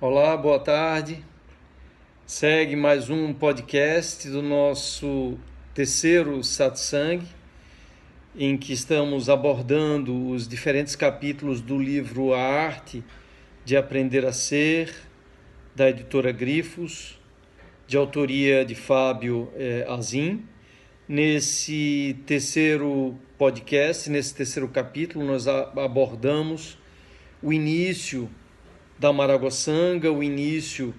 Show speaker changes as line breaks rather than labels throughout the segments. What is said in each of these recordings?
Olá, boa tarde. Segue mais um podcast do nosso terceiro satsang, em que estamos abordando os diferentes capítulos do livro A Arte de Aprender a Ser, da editora Grifos, de autoria de Fábio eh, Azim. Nesse terceiro podcast, nesse terceiro capítulo, nós abordamos o início da Maragoçanga, o início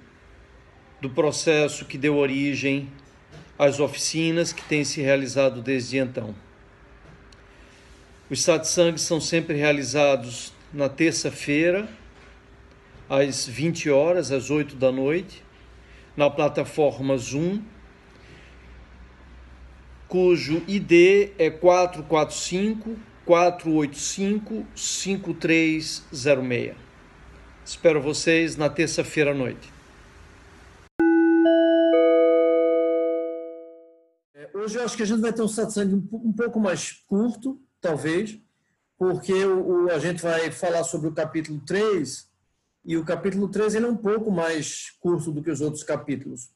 do processo que deu origem às oficinas que têm se realizado desde então. Os satsangs são sempre realizados na terça-feira, às 20 horas, às 8 da noite, na plataforma Zoom, cujo ID é 445 485 5306. Espero vocês na terça-feira à noite.
É, hoje eu acho que a gente vai ter um satsang um, pouco mais curto, talvez, porque o, o, a gente vai falar sobre o capítulo 3, e o capítulo 3 ele é um pouco mais curto do que os outros capítulos,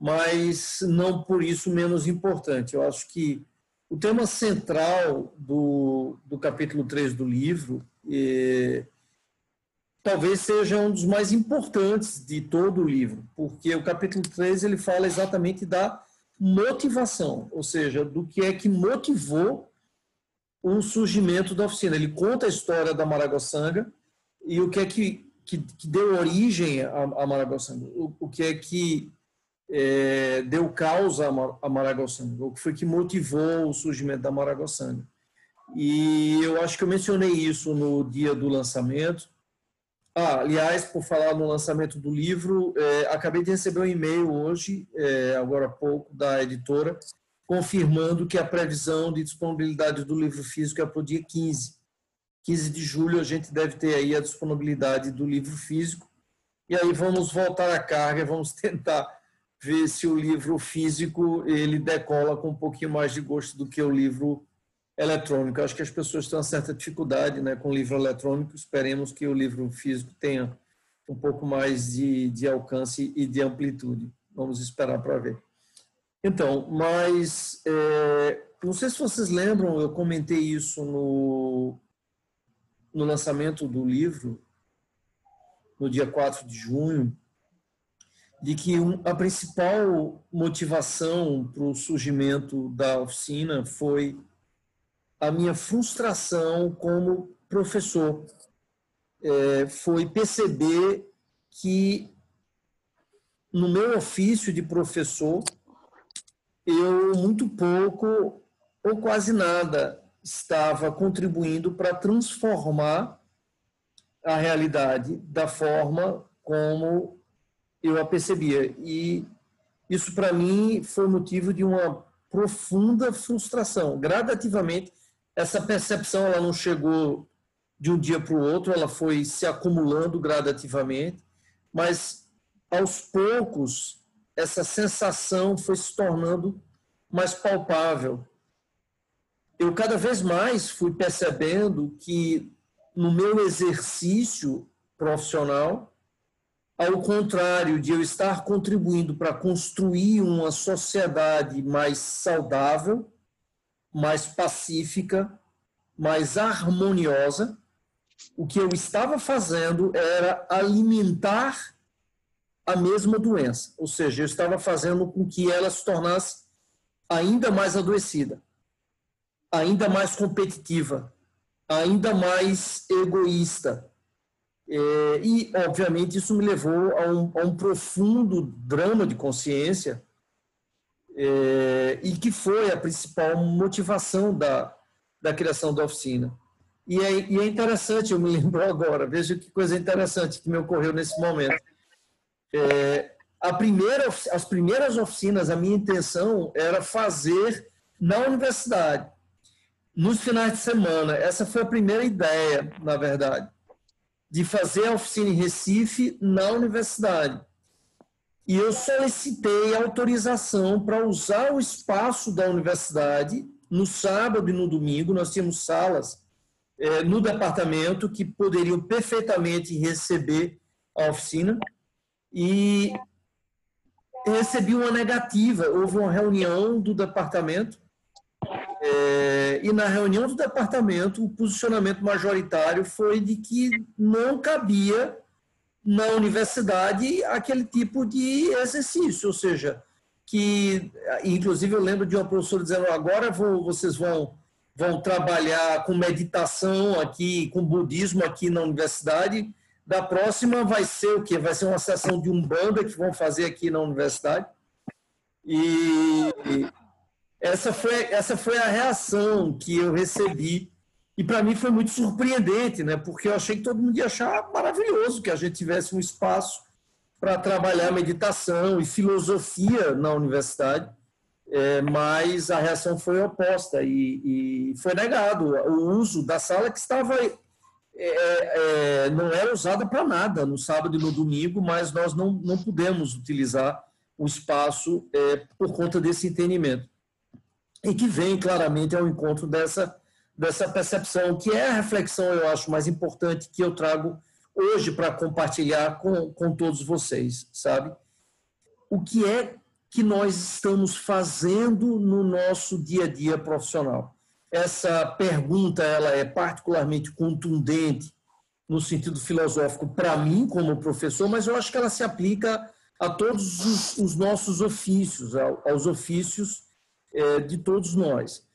mas não por isso menos importante. Eu acho que o tema central do, do capítulo 3 do livro é, talvez seja um dos mais importantes de todo o livro, porque o capítulo 3 ele fala exatamente da motivação, ou seja, do que é que motivou o surgimento da oficina. Ele conta a história da Maragoçanga e o que é que, que, que deu origem à, Maragoçanga, o, o, que é que é, deu causa à Maragoçanga, o que foi que motivou o surgimento da Maragoçanga. E eu acho que eu mencionei isso no dia do lançamento, ah, aliás, por falar no lançamento do livro, é, acabei de receber um e-mail hoje, é, agora há pouco, da editora, confirmando que a previsão de disponibilidade do livro físico é para o dia 15. 15 de julho a gente deve ter aí a disponibilidade do livro físico. E aí vamos voltar à carga, vamos tentar ver se o livro físico ele decola com um pouquinho mais de gosto do que o livro eletrônico. Acho que as pessoas têm uma certa dificuldade né, com o livro eletrônico. Esperemos que o livro físico tenha um pouco mais de, de alcance e de amplitude. Vamos esperar para ver. Então, mas é, não sei se vocês lembram, eu comentei isso no, no lançamento do livro, no dia 4 de junho, de que um, a principal motivação para o surgimento da oficina foi a minha frustração como professor é, foi perceber que no meu ofício de professor eu muito pouco ou quase nada estava contribuindo para transformar a realidade da forma como eu a percebia. E isso para mim foi motivo de uma profunda frustração gradativamente essa percepção ela não chegou de um dia para o outro, ela foi se acumulando gradativamente, mas aos poucos essa sensação foi se tornando mais palpável. Eu cada vez mais fui percebendo que no meu exercício profissional, ao contrário de eu estar contribuindo para construir uma sociedade mais saudável, mais pacífica, mais harmoniosa. O que eu estava fazendo era alimentar a mesma doença, ou seja, eu estava fazendo com que ela se tornasse ainda mais adoecida, ainda mais competitiva, ainda mais egoísta. É, e, obviamente, isso me levou a um, a um profundo drama de consciência é, e que foi a principal motivação da, da criação da oficina. E é, e é interessante, eu me lembro agora, veja que coisa interessante que me ocorreu nesse momento. É, a primeira, as primeiras oficinas, a minha intenção era fazer na universidade, nos finais de semana. Essa foi a primeira ideia, na verdade, de fazer a oficina em Recife na universidade e eu solicitei autorização para usar o espaço da universidade no sábado e no domingo. Nós tínhamos salas é, no departamento que poderiam perfeitamente receber a oficina e recebi uma negativa. Houve uma reunião do departamento é, e na reunião do departamento o posicionamento majoritário foi de que não cabia na universidade aquele tipo de exercício, ou seja, que inclusive eu lembro de uma professora dizendo agora vou, vocês vão vão trabalhar com meditação aqui, com budismo aqui na universidade. Da próxima vai ser o quê? Vai ser uma sessão de umbanda que vão fazer aqui na universidade. E essa foi essa foi a reação que eu recebi e para mim foi muito surpreendente, né? Porque eu achei que todo mundo ia achar maravilhoso que a gente tivesse um espaço para trabalhar meditação e filosofia na universidade é, mas a reação foi oposta e, e, foi negado o uso da sala que estava é, é, não era usada para nada no sábado e no domingo, mas nós não, não pudemos utilizar o espaço é, por conta desse entendimento. E que vem claramente ao encontro dessa, dessa percepção, que é a reflexão, eu acho, mais importante que eu trago hoje para compartilhar com, com todos vocês, sabe? O que é que nós estamos fazendo no nosso dia a dia profissional. Essa pergunta ela é particularmente contundente no sentido filosófico para mim como professor, mas eu acho que ela se aplica a todos os, os nossos ofícios, aos ofícios é, de todos nós.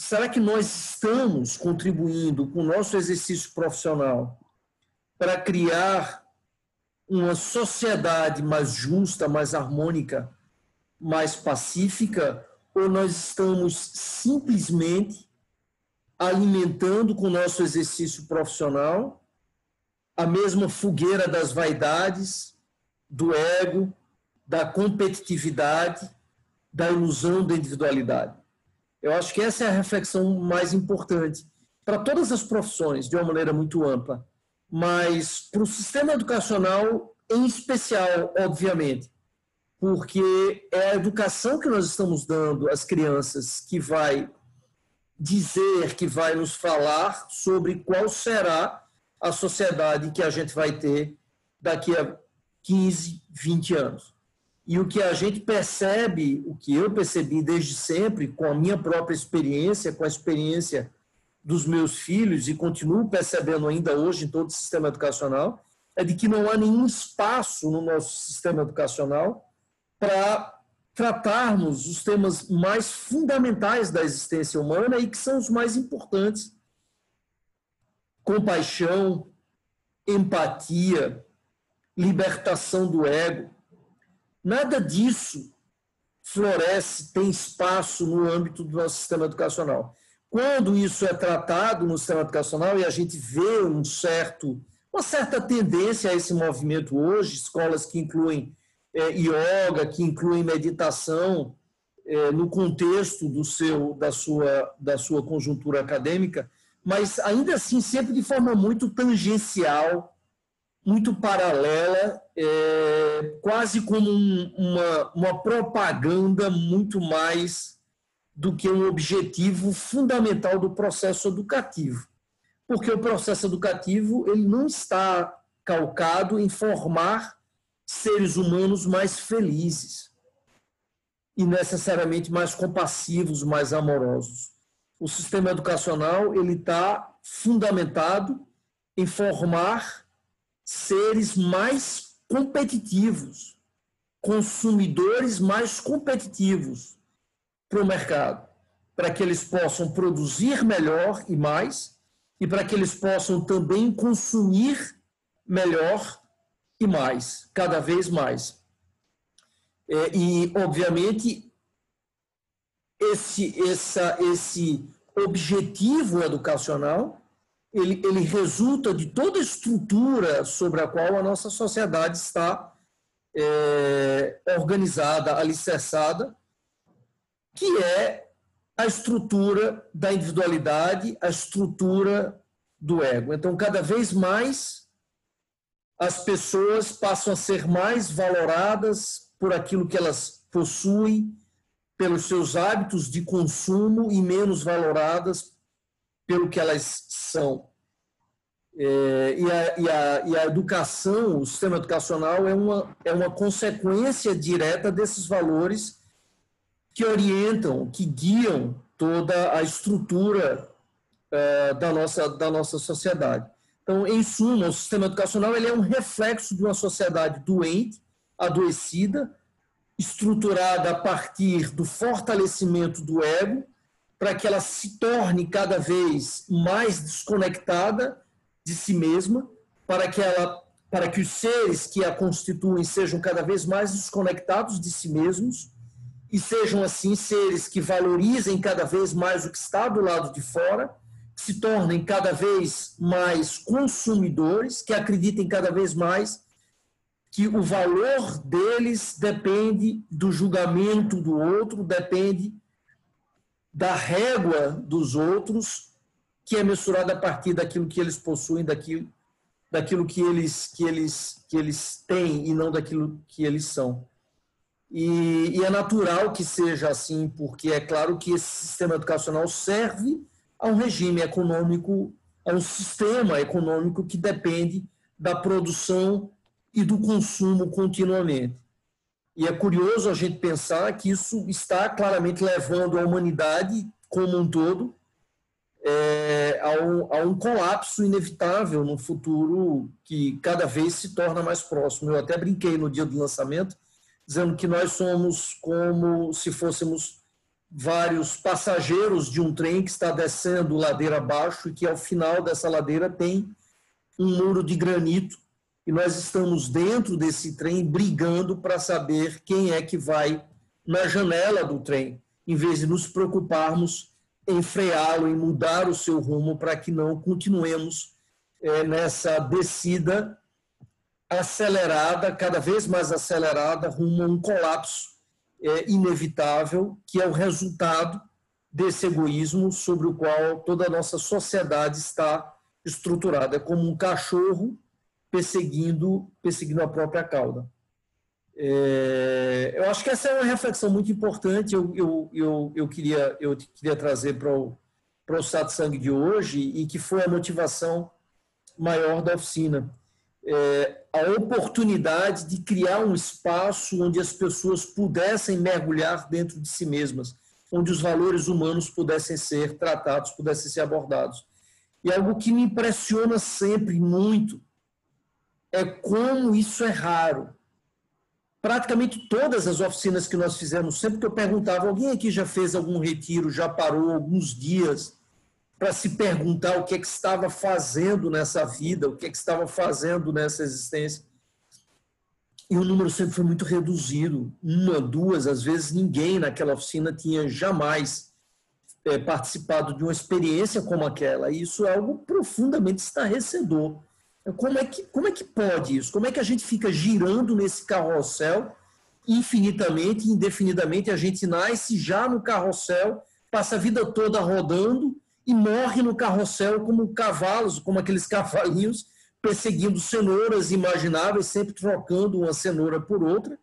Será que nós estamos contribuindo com o nosso exercício profissional para criar uma sociedade mais justa, mais harmônica, mais pacífica, ou nós estamos simplesmente alimentando com o nosso exercício profissional a mesma fogueira das vaidades, do ego, da competitividade, da ilusão da individualidade. Eu acho que essa é a reflexão mais importante para todas as profissões, de uma maneira muito ampla mas para o sistema educacional em especial, obviamente, porque é a educação que nós estamos dando às crianças que vai dizer, que vai nos falar sobre qual será a sociedade que a gente vai ter daqui a 15, 20 anos. E o que a gente percebe, o que eu percebi desde sempre, com a minha própria experiência, com a experiência dos meus filhos, e continuo percebendo ainda hoje em todo o sistema educacional, é de que não há nenhum espaço no nosso sistema educacional para tratarmos os temas mais fundamentais da existência humana e que são os mais importantes. Compaixão, empatia, libertação do ego. Nada disso floresce, tem espaço no âmbito do nosso sistema educacional. Quando isso é tratado no sistema educacional e a gente vê um certo, uma certa tendência a esse movimento hoje, escolas que incluem é, yoga, que incluem meditação é, no contexto do seu, da, sua, da sua conjuntura acadêmica, mas ainda assim sempre de forma muito tangencial, muito paralela, é, quase como um, uma, uma propaganda muito mais do que um objetivo fundamental do processo educativo. Porque o processo educativo ele não está calcado em formar seres humanos mais felizes e necessariamente mais compassivos, mais amorosos. O sistema educacional ele está fundamentado em formar seres mais competitivos, consumidores mais competitivos, para o mercado, para que eles possam produzir melhor e mais, e para que eles possam também consumir melhor e mais, cada vez mais. É, e, obviamente, esse, essa, esse objetivo educacional ele, ele resulta de toda a estrutura sobre a qual a nossa sociedade está é, organizada, alicerçada, que é a estrutura da individualidade, a estrutura do ego. Então, cada vez mais as pessoas passam a ser mais valoradas por aquilo que elas possuem, pelos seus hábitos de consumo e menos valoradas pelo que elas são. É, e, a, e, a, e a educação, o sistema educacional é uma, é uma consequência direta desses valores que orientam, que guiam toda a estrutura uh, da, nossa, da nossa sociedade. Então, em suma, o sistema educacional ele é um reflexo de uma sociedade doente, adoecida, estruturada a partir do fortalecimento do ego, para que ela se torne cada vez mais desconectada de si mesma, para que ela para que os seres que a constituem sejam cada vez mais desconectados de si mesmos e sejam assim seres que valorizem cada vez mais o que está do lado de fora, que se tornem cada vez mais consumidores, que acreditem cada vez mais que o valor deles depende do julgamento do outro, depende da régua dos outros, que é mensurada a partir daquilo que eles possuem, daquilo, daquilo que, eles, que, eles, que eles têm e não daquilo que eles são. E, e, é natural que seja assim, porque é claro que esse sistema educacional serve a um regime econômico, a um sistema econômico que depende da produção e do consumo continuamente. E é curioso a gente pensar que isso está claramente levando a humanidade como um todo é, a, um, a um colapso inevitável no futuro que cada vez se torna mais próximo. Eu até brinquei no dia do lançamento dizendo que nós somos como se fôssemos vários passageiros de um trem que está descendo ladeira abaixo e que ao final dessa ladeira tem um muro de granito e nós estamos dentro desse trem brigando para saber quem é que vai na janela do trem, em vez de nos preocuparmos em freá-lo, em mudar o seu rumo para que não continuemos é, nessa descida acelerada, cada vez mais acelerada, rumo a um colapso é, inevitável, que é o resultado desse egoísmo sobre o qual toda a nossa sociedade está estruturada. É como um cachorro perseguindo, perseguindo a própria cauda. É, eu acho que essa é uma reflexão muito importante. Eu, eu, eu, eu queria, eu queria trazer para o, para o satsang de hoje e que foi a motivação maior da oficina é, a oportunidade de criar um espaço onde as pessoas pudessem mergulhar dentro de si mesmas, onde os valores humanos pudessem ser tratados, pudessem ser abordados. E algo que me impressiona sempre muito é como isso é raro. Praticamente todas as oficinas que nós fizemos, sempre que eu perguntava, alguém aqui já fez algum retiro, já parou alguns dias para se perguntar o que, é que estava fazendo nessa vida, o que, é que estava fazendo nessa existência. E o número sempre foi muito reduzido. Uma, duas, às vezes ninguém naquela oficina tinha jamais é, participado de uma experiência como aquela. E isso é algo profundamente estarrecedor. Como é, que, como é que pode isso? Como é que a gente fica girando nesse carrossel infinitamente, indefinidamente? A gente nasce já no carrossel, passa a vida toda rodando e morre no carrossel como cavalos, como aqueles cavalinhos perseguindo cenouras imagináveis, sempre trocando uma cenoura por outra,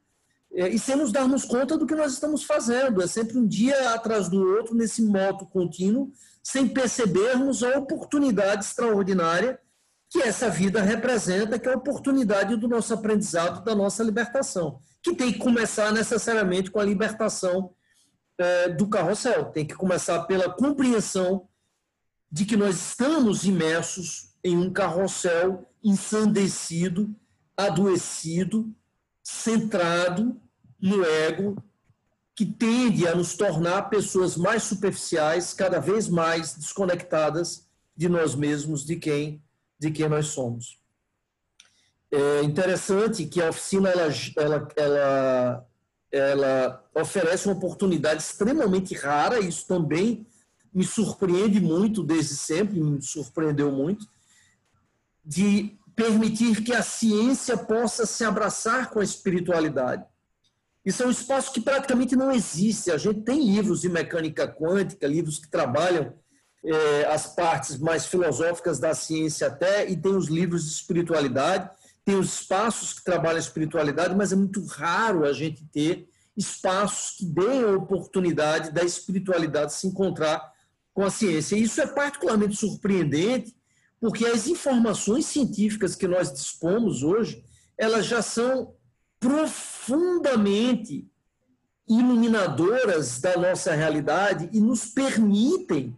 é, e sem nos darmos conta do que nós estamos fazendo. É sempre um dia atrás do outro, nesse moto contínuo, sem percebermos a oportunidade extraordinária que essa vida representa, que é a oportunidade do nosso aprendizado, da nossa libertação, que tem que começar necessariamente com a libertação é, do carrossel, tem que começar pela compreensão de que nós estamos imersos em um carrossel ensandecido, adoecido, centrado no ego, que tende a nos tornar pessoas mais superficiais, cada vez mais desconectadas de nós mesmos, de quem, de quem nós somos. É interessante que a oficina ela, ela, ela, ela oferece uma oportunidade extremamente rara, isso também me surpreende muito desde sempre, me surpreendeu muito, de permitir que a ciência possa se abraçar com a espiritualidade. Isso é um espaço que praticamente não existe. A gente tem livros de mecânica quântica, livros que trabalham é, as partes mais filosóficas da ciência até, e tem os livros de espiritualidade, tem os espaços que trabalham a espiritualidade, mas é muito raro a gente ter espaços que deem a oportunidade da espiritualidade se encontrar com a ciência. E isso é particularmente surpreendente, porque as informações científicas que nós dispomos hoje, elas já são profundamente iluminadoras da nossa realidade e nos permitem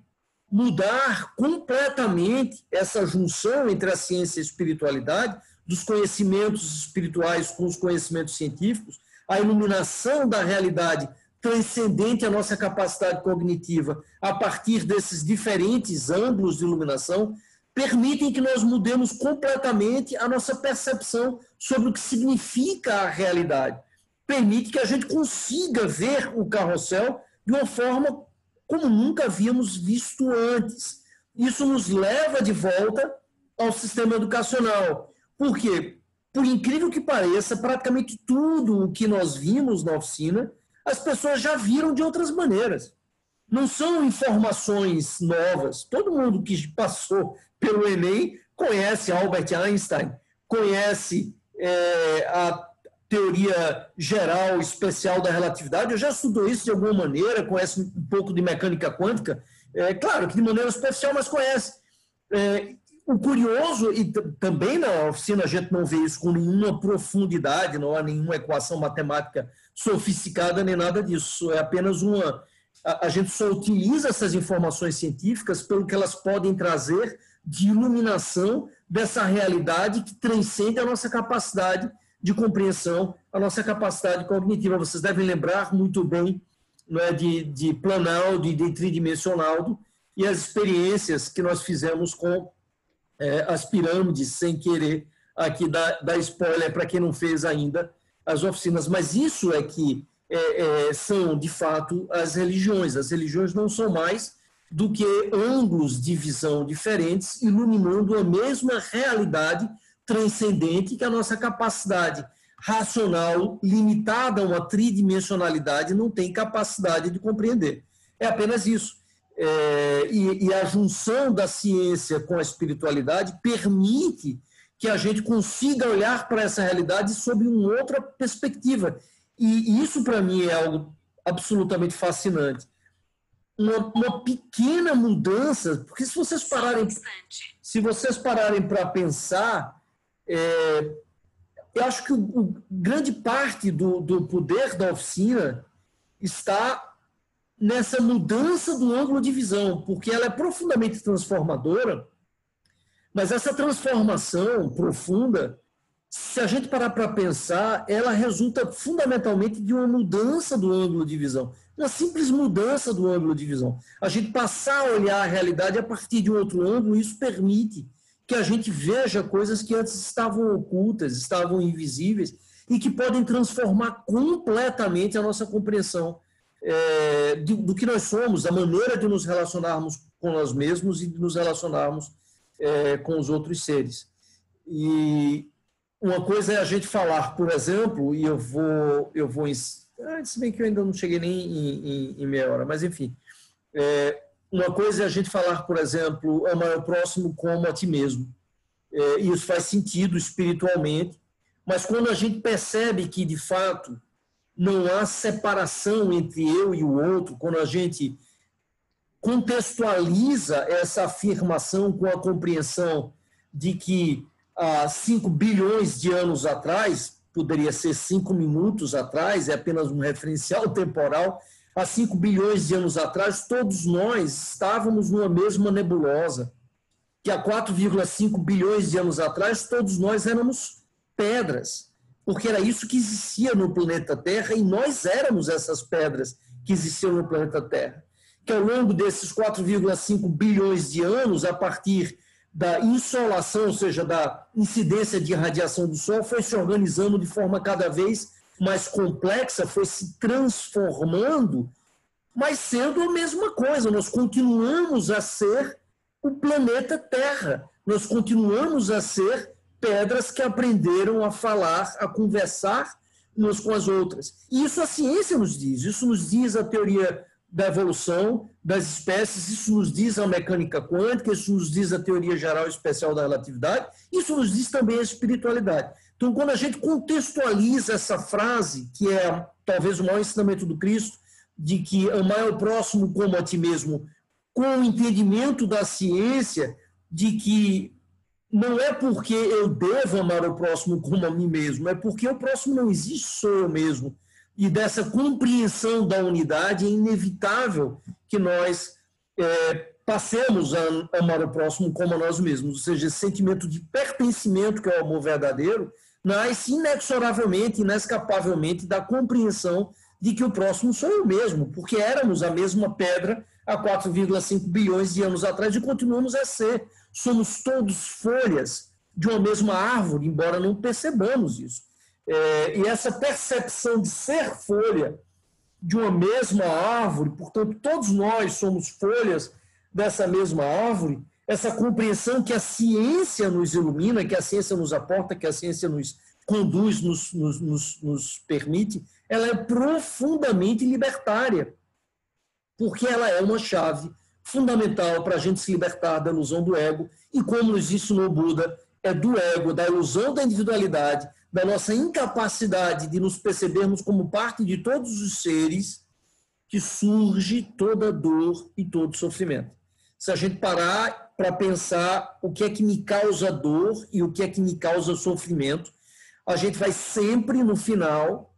mudar completamente essa junção entre a ciência e a espiritualidade, dos conhecimentos espirituais com os conhecimentos científicos, a iluminação da realidade transcendente à nossa capacidade cognitiva a partir desses diferentes ângulos de iluminação, permitem que nós mudemos completamente a nossa percepção sobre o que significa a realidade. Permite que a gente consiga ver o carrossel de uma forma como nunca havíamos visto antes. Isso nos leva de volta ao sistema educacional. Por quê? Por incrível que pareça, praticamente tudo o que nós vimos na oficina, as pessoas já viram de outras maneiras. Não são informações novas. Todo mundo que passou pelo Enem conhece Albert Einstein, conhece é, a teoria geral especial da relatividade, eu já estudou isso de alguma maneira, conhece um pouco de mecânica quântica, é, claro que de maneira especial, mas conhece. É, o curioso, e também na oficina a gente não vê isso com nenhuma profundidade, não há nenhuma equação matemática sofisticada nem nada disso, é apenas uma. A, a gente só utiliza essas informações científicas pelo que elas podem trazer de iluminação dessa realidade que transcende a nossa capacidade de compreensão, a nossa capacidade cognitiva. Vocês devem lembrar muito bem não é, de, de Planaldo e de Tridimensionaldo e as experiências que nós fizemos com é, as pirâmides, sem querer aqui dar, dar spoiler para quem não fez ainda as oficinas. Mas isso é que é, é, são, de fato, as religiões. As religiões não são mais do que ângulos de visão diferentes, iluminando a mesma realidade transcendente que a nossa capacidade racional, limitada a uma tridimensionalidade, não tem capacidade de compreender. É apenas isso. É, e, e, a junção da ciência com a espiritualidade permite que a gente consiga olhar para essa realidade sob uma outra perspectiva. E, isso, para mim, é algo absolutamente fascinante. Uma, uma, pequena mudança, porque se vocês pararem, se vocês pararem para pensar, é, eu acho que o, o, grande parte do, do poder da oficina está nessa mudança do ângulo de visão, porque ela é profundamente transformadora, mas essa transformação profunda, se a gente parar para pensar, ela resulta fundamentalmente de uma mudança do ângulo de visão, uma simples mudança do ângulo de visão. A gente passar a olhar a realidade a partir de um outro ângulo, isso permite que a gente veja coisas que antes estavam ocultas, estavam invisíveis e que podem transformar completamente a nossa compreensão é, do, do, que nós somos, a maneira de nos relacionarmos com nós mesmos e de nos relacionarmos é, com os outros seres. E uma coisa é a gente falar, por exemplo, e eu vou, eu vou, ah, se bem que eu ainda não cheguei nem em, em, em meia hora, mas enfim, é, uma coisa é a gente falar, por exemplo, amar o próximo como a ti mesmo. É, isso faz sentido espiritualmente, mas quando a gente percebe que, de fato, não há separação entre eu e o outro, quando a gente contextualiza essa afirmação com a compreensão de que há 5 bilhões de anos atrás, poderia ser 5 minutos atrás, é apenas um referencial temporal, há 5 bilhões de anos atrás, todos nós estávamos numa mesma nebulosa. Que há 4,5 bilhões de anos atrás, todos nós éramos pedras. Porque era isso que existia no planeta Terra e nós éramos essas pedras que existiam no planeta Terra. Que ao longo desses 4,5 bilhões de anos, a partir da insolação, ou seja, da incidência de radiação do Sol, foi se organizando de forma cada vez mais complexa, foi se transformando, mas sendo a mesma coisa. Nós continuamos a ser o planeta Terra. Nós continuamos a ser pedras que aprenderam a falar, a conversar umas com as outras. E isso a ciência nos diz. Isso nos diz a teoria da evolução das espécies, isso nos diz a mecânica quântica, isso nos diz a teoria geral especial da relatividade, isso nos diz também a espiritualidade. Então, quando a gente contextualiza essa frase, que é talvez o maior ensinamento do Cristo, de que amar o próximo como a ti mesmo, com o entendimento da ciência, de que não é porque eu devo amar o próximo como a mim mesmo, é porque o próximo não existe, sou eu mesmo. E dessa compreensão da unidade é inevitável que nós é, passemos a amar o próximo como a nós mesmos. Ou seja, esse sentimento de pertencimento, que é o amor verdadeiro, nasce inexoravelmente, inescapavelmente da compreensão de que o próximo sou eu mesmo, porque éramos a mesma pedra há 4,5 bilhões de anos atrás e continuamos a ser. Somos todos folhas de uma mesma árvore, embora não percebamos isso. É, e essa percepção de ser folha de uma mesma árvore, portanto, todos nós somos folhas dessa mesma árvore, essa compreensão que a ciência nos ilumina, que a ciência nos aporta, que a ciência nos conduz, nos, nos, nos, nos permite, ela é profundamente libertária, porque ela é uma chave fundamental para a gente se libertar da ilusão do ego, e como nos ensinou Buda, é do ego, da ilusão da individualidade, da nossa incapacidade de nos percebermos como parte de todos os seres, que surge toda dor e todo sofrimento. Se a gente parar para pensar o que é que me causa dor e o que é que me causa sofrimento, a gente vai sempre, no final,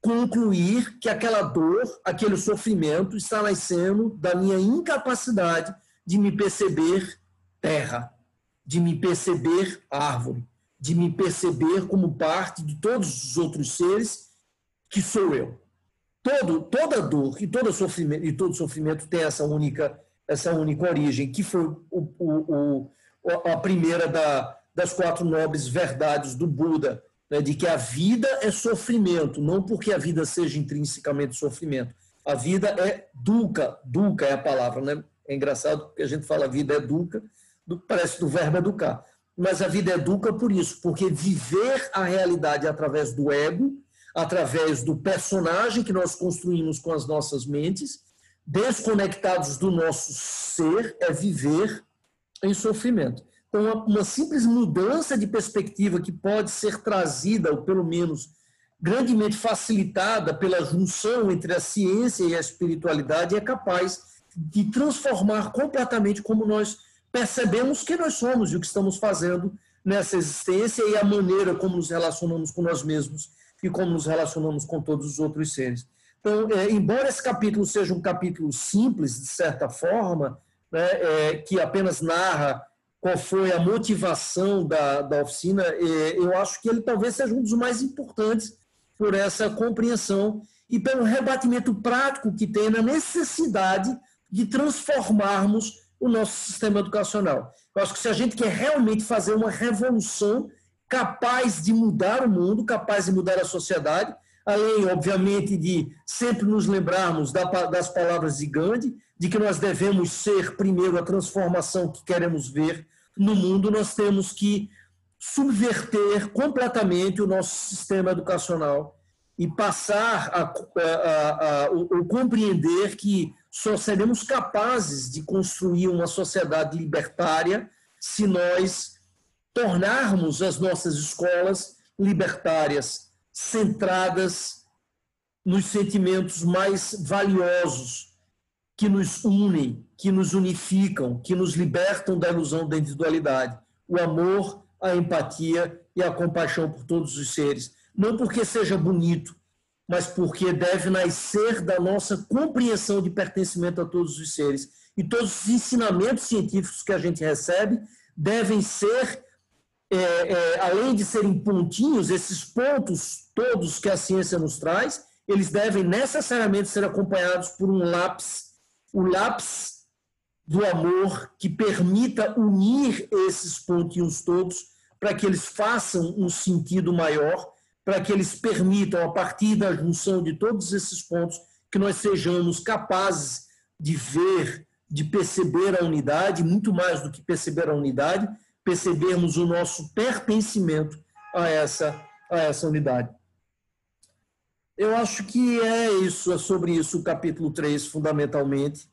concluir que aquela dor, aquele sofrimento está nascendo da minha incapacidade de me perceber terra, de me perceber árvore, de me perceber como parte de todos os outros seres que sou eu. Todo, toda dor e todo sofrimento, e todo sofrimento tem essa única, essa única origem, que foi o, o, o, a primeira da, das quatro nobres verdades do Buda, né, de que a vida é sofrimento, não porque a vida seja intrinsecamente sofrimento. A vida é duca, duca é a palavra, né? É engraçado porque a gente fala vida é duca, parece do verbo educar. Mas a vida educa por isso, porque viver a realidade através do ego, através do personagem que nós construímos com as nossas mentes, desconectados do nosso ser, é viver em sofrimento. Então, uma, uma simples mudança de perspectiva que pode ser trazida, ou pelo menos grandemente facilitada pela junção entre a ciência e a espiritualidade, é capaz de transformar completamente como nós percebemos que nós somos e o que estamos fazendo nessa existência e a maneira como nos relacionamos com nós mesmos e como nos relacionamos com todos os outros seres. Então, é, embora esse capítulo seja um capítulo simples, de certa forma, né, é, que apenas narra qual foi a motivação da, da oficina, é, eu acho que ele talvez seja um dos mais importantes por essa compreensão e pelo rebatimento prático que tem na necessidade de transformarmos o nosso sistema educacional. Eu acho que se a gente quer realmente fazer uma revolução capaz de mudar o mundo, capaz de mudar a sociedade, além, obviamente, de sempre nos lembrarmos das palavras de Gandhi, de que nós devemos ser, primeiro, a transformação que queremos ver no mundo, nós temos que subverter completamente o nosso sistema educacional e passar a, a, a, a, compreender que só seremos capazes de construir uma sociedade libertária se nós tornarmos as nossas escolas libertárias, centradas nos sentimentos mais valiosos que nos unem, que nos unificam, que nos libertam da ilusão da individualidade, o amor, a empatia e a compaixão por todos os seres. Não porque seja bonito, mas porque deve nascer da nossa compreensão de pertencimento a todos os seres. E todos os ensinamentos científicos que a gente recebe devem ser, é, é, além de serem pontinhos, esses pontos todos que a ciência nos traz, eles devem necessariamente ser acompanhados por um lápis, o lápis do amor que permita unir esses pontinhos todos para que eles façam um sentido maior para que eles permitam, a partir da junção de todos esses pontos, que nós sejamos capazes de ver, de perceber a unidade, muito mais do que perceber a unidade, percebermos o nosso pertencimento a essa, a essa unidade. Eu acho que é isso, é sobre isso o capítulo 3, fundamentalmente.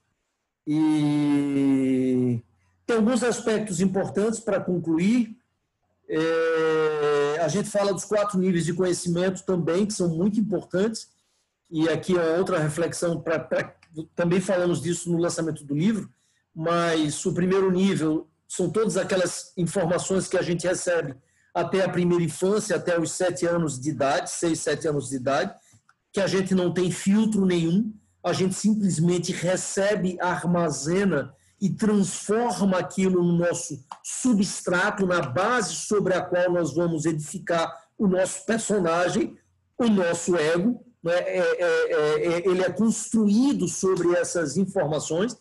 E tem alguns aspectos importantes para concluir. É, a gente fala dos quatro níveis de conhecimento também, que são muito importantes, e aqui é outra reflexão, pra, também falamos disso no lançamento do livro, mas o primeiro nível são todas aquelas informações que a gente recebe até a primeira infância, até os sete anos de idade, seis, sete anos de idade, que a gente não tem filtro nenhum, a gente simplesmente recebe, armazena e transforma aquilo no nosso substrato, na base sobre a qual nós vamos edificar o nosso personagem, o nosso ego. Né? É, é, é, ele é construído sobre essas informações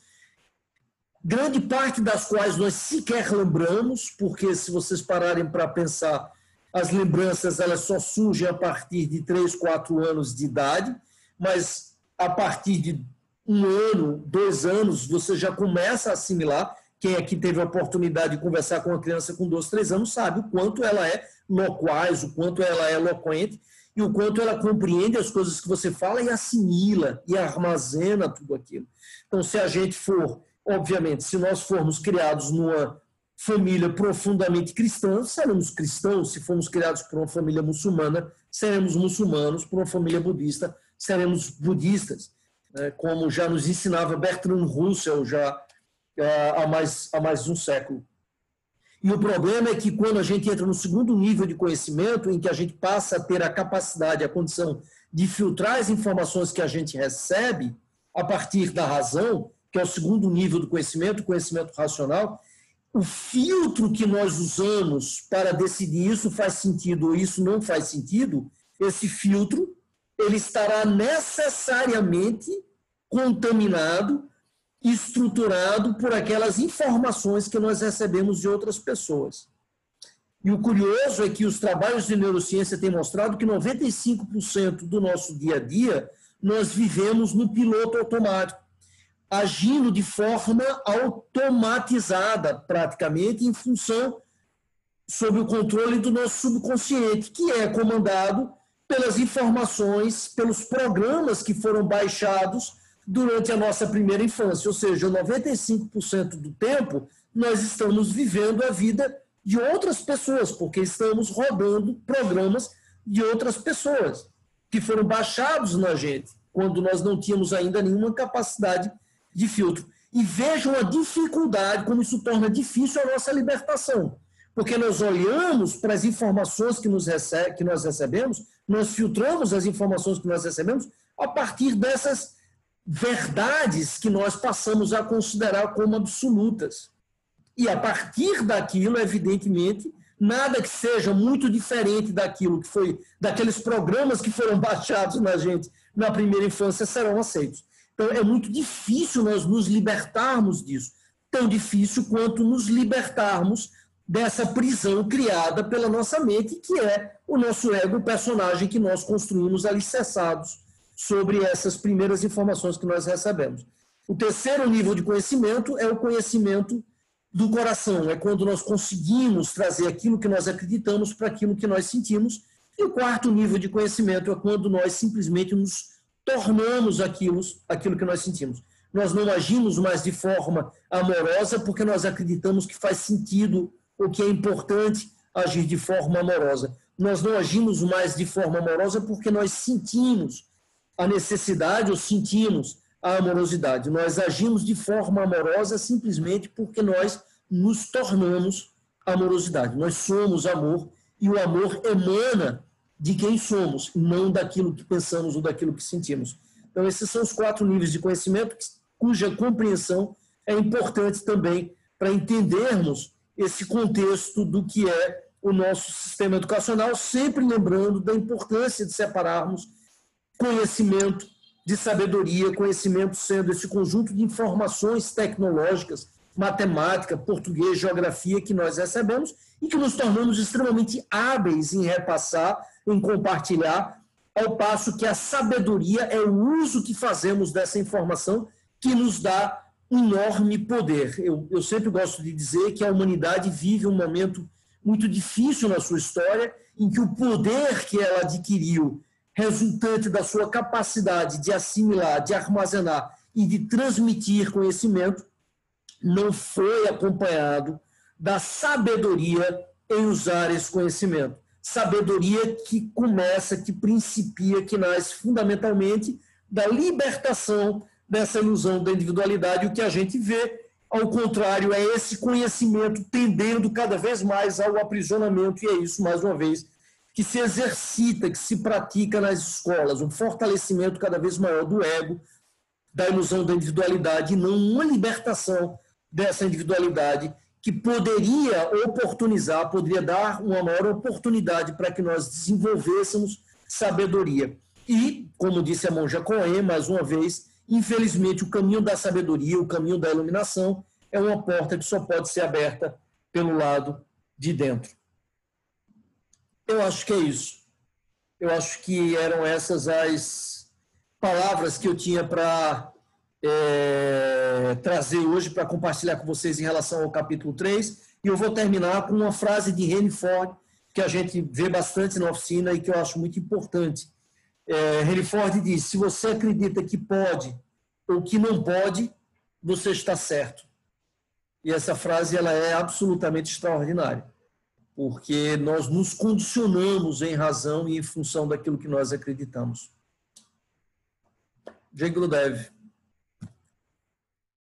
grande parte das quais nós sequer lembramos, porque se vocês pararem para pensar, as lembranças elas só surgem a partir de 3, 4 anos de idade, mas a partir de um ano, dois anos, você já começa a assimilar. Quem aqui teve a oportunidade de conversar com uma criança com dois, três anos sabe o quanto ela é loquaz, o quanto ela é eloquente e o quanto ela compreende as coisas que você fala e assimila e armazena tudo aquilo. Então, se a gente for Obviamente, se nós formos criados numa família profundamente cristã, seremos cristãos. Se formos criados por uma família muçulmana, seremos muçulmanos. Por uma família budista, seremos budistas. Né? Como já nos ensinava Bertrand Russell já há mais, há mais de um século. E o problema é que quando a gente entra no segundo nível de conhecimento, em que a gente passa a ter a capacidade, a condição de filtrar as informações que a gente recebe a partir da razão, que é o segundo nível do conhecimento, o conhecimento racional, o filtro que nós usamos para decidir isso faz sentido ou isso não faz sentido, esse filtro ele estará necessariamente contaminado, estruturado por aquelas informações que nós recebemos de outras pessoas. E o curioso é que os trabalhos de neurociência têm mostrado que 95% do nosso dia a dia nós vivemos no piloto automático agindo de forma automatizada, praticamente, em função sob o controle do nosso subconsciente, que é comandado pelas informações, pelos programas que foram baixados durante a nossa primeira infância, ou seja, 95% do tempo nós estamos vivendo a vida de outras pessoas, porque estamos rodando programas de outras pessoas que foram baixados na gente, quando nós não tínhamos ainda nenhuma capacidade de filtro. E vejam a dificuldade, como isso torna difícil a nossa libertação. Porque nós olhamos para as informações que, nos que nós recebemos, nós filtramos as informações que nós recebemos a partir dessas verdades que nós passamos a considerar como absolutas. E a partir daquilo, evidentemente, nada que seja muito diferente daquilo que foi, daqueles programas que foram baixados na gente na primeira infância serão aceitos. Então, é muito difícil nós nos libertarmos disso. Tão difícil quanto nos libertarmos dessa prisão criada pela nossa mente, que é o nosso ego, o personagem que nós construímos alicerçados sobre essas primeiras informações que nós recebemos. O terceiro nível de conhecimento é o conhecimento do coração, é quando nós conseguimos trazer aquilo que nós acreditamos para aquilo que nós sentimos. E o quarto nível de conhecimento é quando nós simplesmente nos tornamos aquilo, aquilo que nós sentimos. Nós não agimos mais de forma amorosa porque nós acreditamos que faz sentido ou que é importante agir de forma amorosa. Nós não agimos mais de forma amorosa porque nós sentimos a necessidade ou sentimos a amorosidade. Nós agimos de forma amorosa simplesmente porque nós nos tornamos amorosidade. Nós somos amor e o amor emana de quem somos, não daquilo que pensamos ou daquilo que sentimos. Então, esses são os quatro níveis de conhecimento cuja compreensão é importante também para entendermos esse contexto do que é o nosso sistema educacional, sempre lembrando da importância de separarmos conhecimento de sabedoria, conhecimento sendo esse conjunto de informações tecnológicas, matemática, português, geografia que nós recebemos e que nos tornamos extremamente hábeis em repassar em compartilhar, ao passo que a sabedoria é o uso que fazemos dessa informação que nos dá enorme poder. Eu, eu sempre gosto de dizer que a humanidade vive um momento muito difícil na sua história, em que o poder que ela adquiriu, resultante da sua capacidade de assimilar, de armazenar e de transmitir conhecimento, não foi acompanhado da sabedoria em usar esse conhecimento sabedoria que começa, que principia, que nasce fundamentalmente da libertação dessa ilusão da individualidade. O que a gente vê Ao contrário, é esse conhecimento tendendo cada vez mais ao aprisionamento, e é isso, mais uma vez, que se exercita, que se pratica nas escolas, um fortalecimento cada vez maior do ego, da ilusão da individualidade, e não uma libertação dessa individualidade que poderia oportunizar, poderia dar uma maior oportunidade para que nós desenvolvêssemos sabedoria. E, como disse a monja Cohen, mais uma vez, infelizmente o caminho da sabedoria, o caminho da iluminação, é uma porta que só pode ser aberta pelo lado de dentro. Eu acho que é isso. Eu acho que eram essas as palavras que eu tinha para é, trazer hoje para compartilhar com vocês em relação ao capítulo 3. E eu vou terminar com uma frase de Henry Ford, que a gente vê bastante na oficina e que eu acho muito importante. É, Henry Ford diz: se você acredita que pode ou que não pode, você está certo. E essa frase ela é absolutamente extraordinária, porque nós nos condicionamos em razão e em função daquilo que nós acreditamos. Jay Gludev.